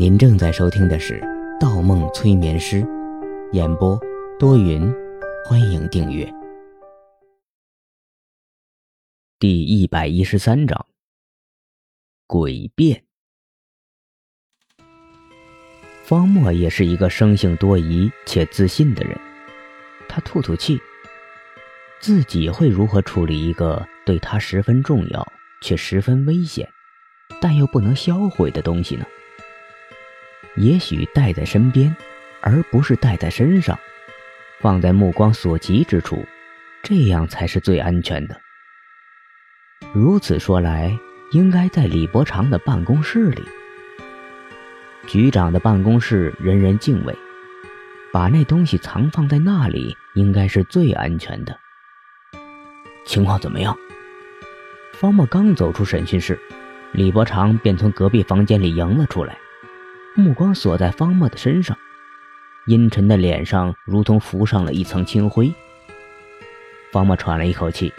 您正在收听的是《盗梦催眠师》，演播多云，欢迎订阅。第一百一十三章，诡辩。方墨也是一个生性多疑且自信的人，他吐吐气，自己会如何处理一个对他十分重要却十分危险，但又不能销毁的东西呢？也许带在身边，而不是带在身上，放在目光所及之处，这样才是最安全的。如此说来，应该在李伯常的办公室里。局长的办公室人人敬畏，把那东西藏放在那里，应该是最安全的。情况怎么样？方墨刚走出审讯室，李伯常便从隔壁房间里迎了出来。目光锁在方墨的身上，阴沉的脸上如同浮上了一层青灰。方墨喘了一口气，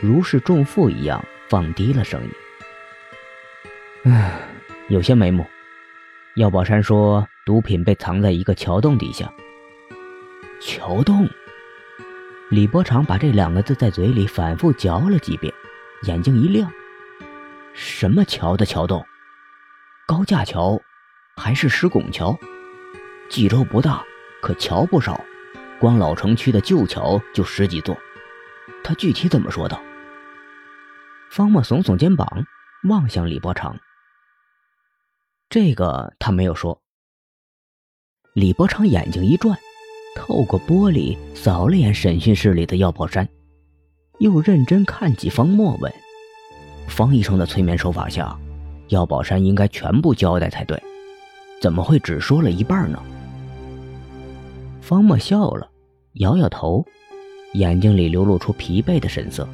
如释重负一样放低了声音：“唉，有些眉目。药宝山说毒品被藏在一个桥洞底下。桥洞。”李伯常把这两个字在嘴里反复嚼了几遍，眼睛一亮：“什么桥的桥洞？高架桥？”还是石拱桥，冀州不大，可桥不少，光老城区的旧桥就十几座。他具体怎么说的？方墨耸耸肩膀，望向李伯常。这个他没有说。李伯常眼睛一转，透过玻璃扫了眼审讯室里的药宝山，又认真看起方墨，问：“方医生的催眠手法下，药宝山应该全部交代才对。”怎么会只说了一半呢？方墨笑了，摇摇头，眼睛里流露出疲惫的神色。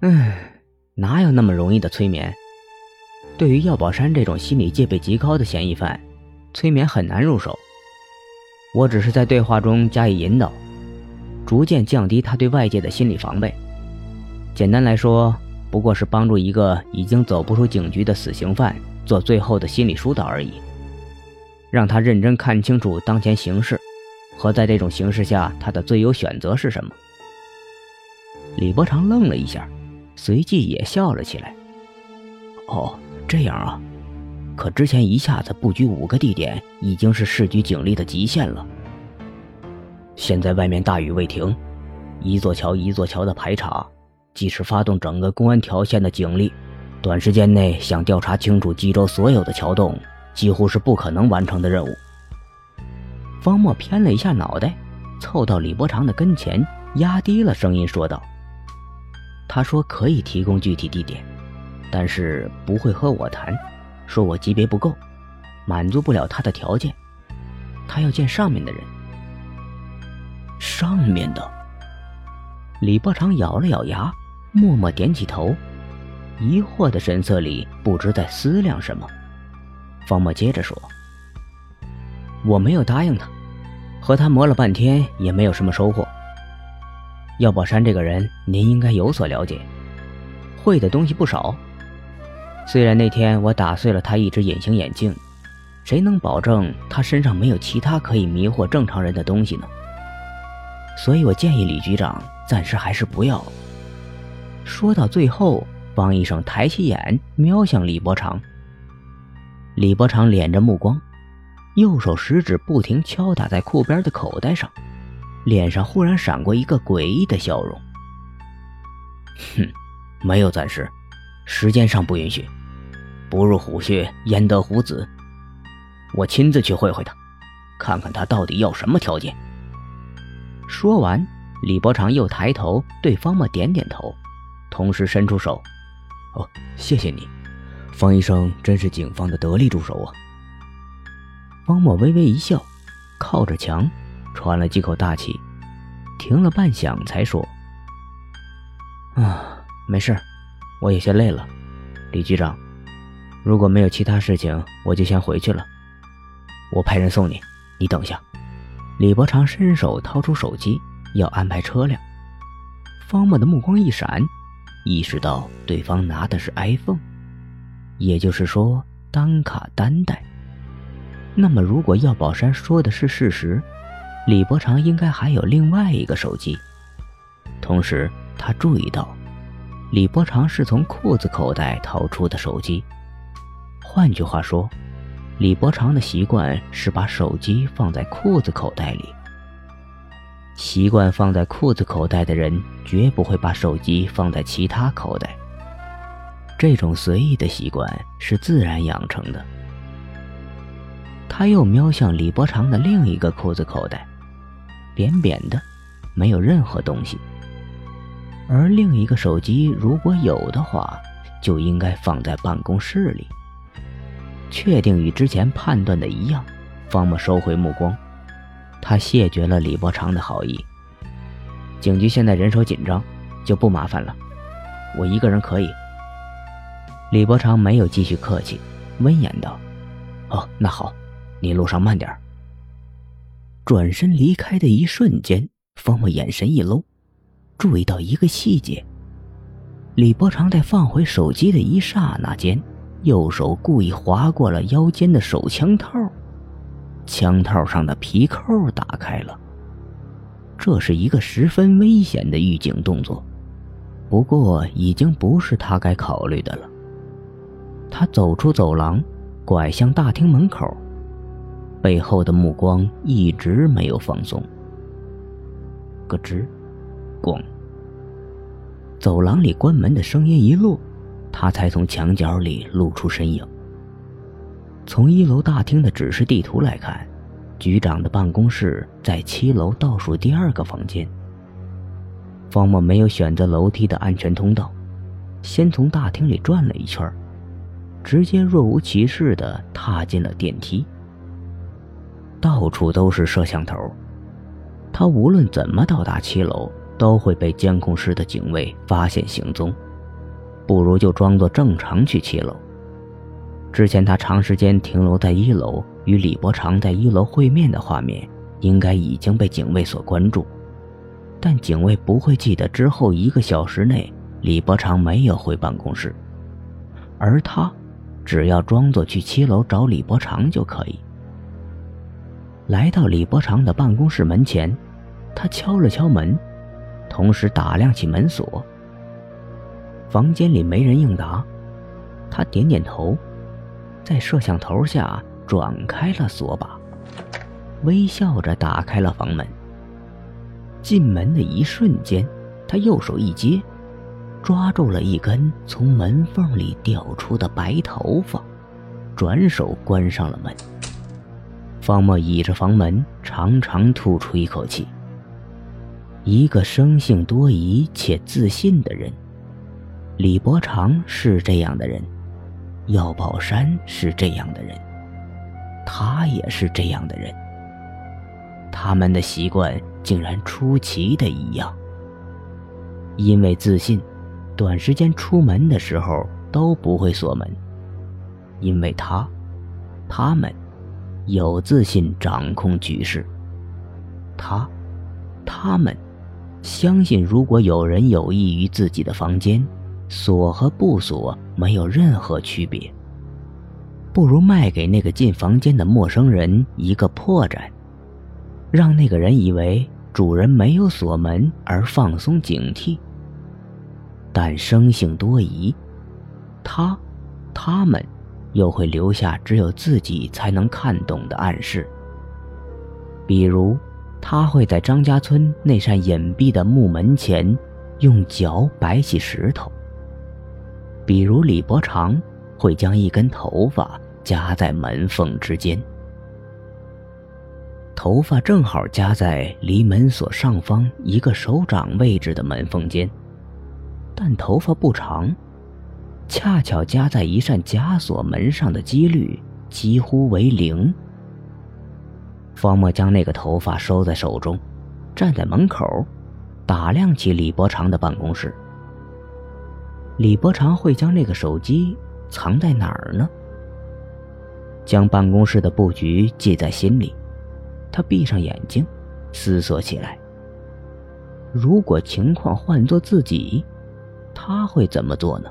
唉，哪有那么容易的催眠？对于药宝山这种心理戒备极高的嫌疑犯，催眠很难入手。我只是在对话中加以引导，逐渐降低他对外界的心理防备。简单来说，不过是帮助一个已经走不出警局的死刑犯。做最后的心理疏导而已，让他认真看清楚当前形势，和在这种形势下他的最优选择是什么。李伯常愣了一下，随即也笑了起来。哦，这样啊，可之前一下子布局五个地点，已经是市局警力的极限了。现在外面大雨未停，一座桥一座桥的排查，即使发动整个公安条线的警力。短时间内想调查清楚冀州所有的桥洞，几乎是不可能完成的任务。方墨偏了一下脑袋，凑到李伯常的跟前，压低了声音说道：“他说可以提供具体地点，但是不会和我谈，说我级别不够，满足不了他的条件，他要见上面的人。上面的。”李伯常咬了咬牙，默默点起头。疑惑的神色里，不知在思量什么。方墨接着说：“我没有答应他，和他磨了半天也没有什么收获。药宝山这个人，您应该有所了解，会的东西不少。虽然那天我打碎了他一只隐形眼镜，谁能保证他身上没有其他可以迷惑正常人的东西呢？所以我建议李局长暂时还是不要。”说到最后。方医生抬起眼，瞄向李伯常。李伯常敛着目光，右手食指不停敲打在裤边的口袋上，脸上忽然闪过一个诡异的笑容。哼，没有暂时，时间上不允许。不入虎穴，焉得虎子？我亲自去会会他，看看他到底要什么条件。说完，李伯常又抬头对方墨点点头，同时伸出手。哦，谢谢你，方医生真是警方的得力助手啊。方墨微微一笑，靠着墙，喘了几口大气，停了半晌才说：“啊，没事，我有些累了。李局长，如果没有其他事情，我就先回去了。我派人送你，你等一下。”李伯常伸手掏出手机，要安排车辆。方墨的目光一闪。意识到对方拿的是 iPhone，也就是说，单卡单待。那么，如果药宝山说的是事实，李伯常应该还有另外一个手机。同时，他注意到，李伯常是从裤子口袋掏出的手机。换句话说，李伯常的习惯是把手机放在裤子口袋里。习惯放在裤子口袋的人，绝不会把手机放在其他口袋。这种随意的习惯是自然养成的。他又瞄向李伯长的另一个裤子口袋，扁扁的，没有任何东西。而另一个手机如果有的话，就应该放在办公室里。确定与之前判断的一样，方木收回目光，他谢绝了李伯长的好意。警局现在人手紧张，就不麻烦了，我一个人可以。李伯长没有继续客气，温言道：“哦，那好，你路上慢点。”转身离开的一瞬间，方默眼神一搂，注意到一个细节：李伯长在放回手机的一刹那间。右手故意划过了腰间的手枪套，枪套上的皮扣打开了。这是一个十分危险的预警动作，不过已经不是他该考虑的了。他走出走廊，拐向大厅门口，背后的目光一直没有放松。咯吱，咣，走廊里关门的声音一落。他才从墙角里露出身影。从一楼大厅的指示地图来看，局长的办公室在七楼倒数第二个房间。方默没有选择楼梯的安全通道，先从大厅里转了一圈，直接若无其事地踏进了电梯。到处都是摄像头，他无论怎么到达七楼，都会被监控室的警卫发现行踪。不如就装作正常去七楼。之前他长时间停留在一楼，与李伯常在一楼会面的画面，应该已经被警卫所关注。但警卫不会记得之后一个小时内李伯常没有回办公室，而他只要装作去七楼找李伯常就可以。来到李伯常的办公室门前，他敲了敲门，同时打量起门锁。房间里没人应答，他点点头，在摄像头下转开了锁把，微笑着打开了房门。进门的一瞬间，他右手一接，抓住了一根从门缝里掉出的白头发，转手关上了门。方墨倚着房门，长长吐出一口气。一个生性多疑且自信的人。李伯常是这样的人，药宝山是这样的人，他也是这样的人。他们的习惯竟然出奇的一样。因为自信，短时间出门的时候都不会锁门。因为他，他们有自信掌控局势。他，他们相信，如果有人有意于自己的房间。锁和不锁没有任何区别，不如卖给那个进房间的陌生人一个破绽，让那个人以为主人没有锁门而放松警惕。但生性多疑，他、他们又会留下只有自己才能看懂的暗示。比如，他会在张家村那扇隐蔽的木门前，用脚摆起石头。比如李伯常会将一根头发夹在门缝之间，头发正好夹在离门锁上方一个手掌位置的门缝间，但头发不长，恰巧夹在一扇枷锁门上的几率几乎为零。方墨将那个头发收在手中，站在门口，打量起李伯常的办公室。李伯常会将那个手机藏在哪儿呢？将办公室的布局记在心里，他闭上眼睛，思索起来。如果情况换做自己，他会怎么做呢？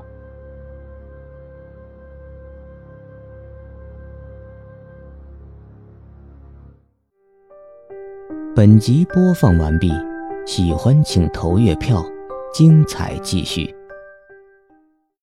本集播放完毕，喜欢请投月票，精彩继续。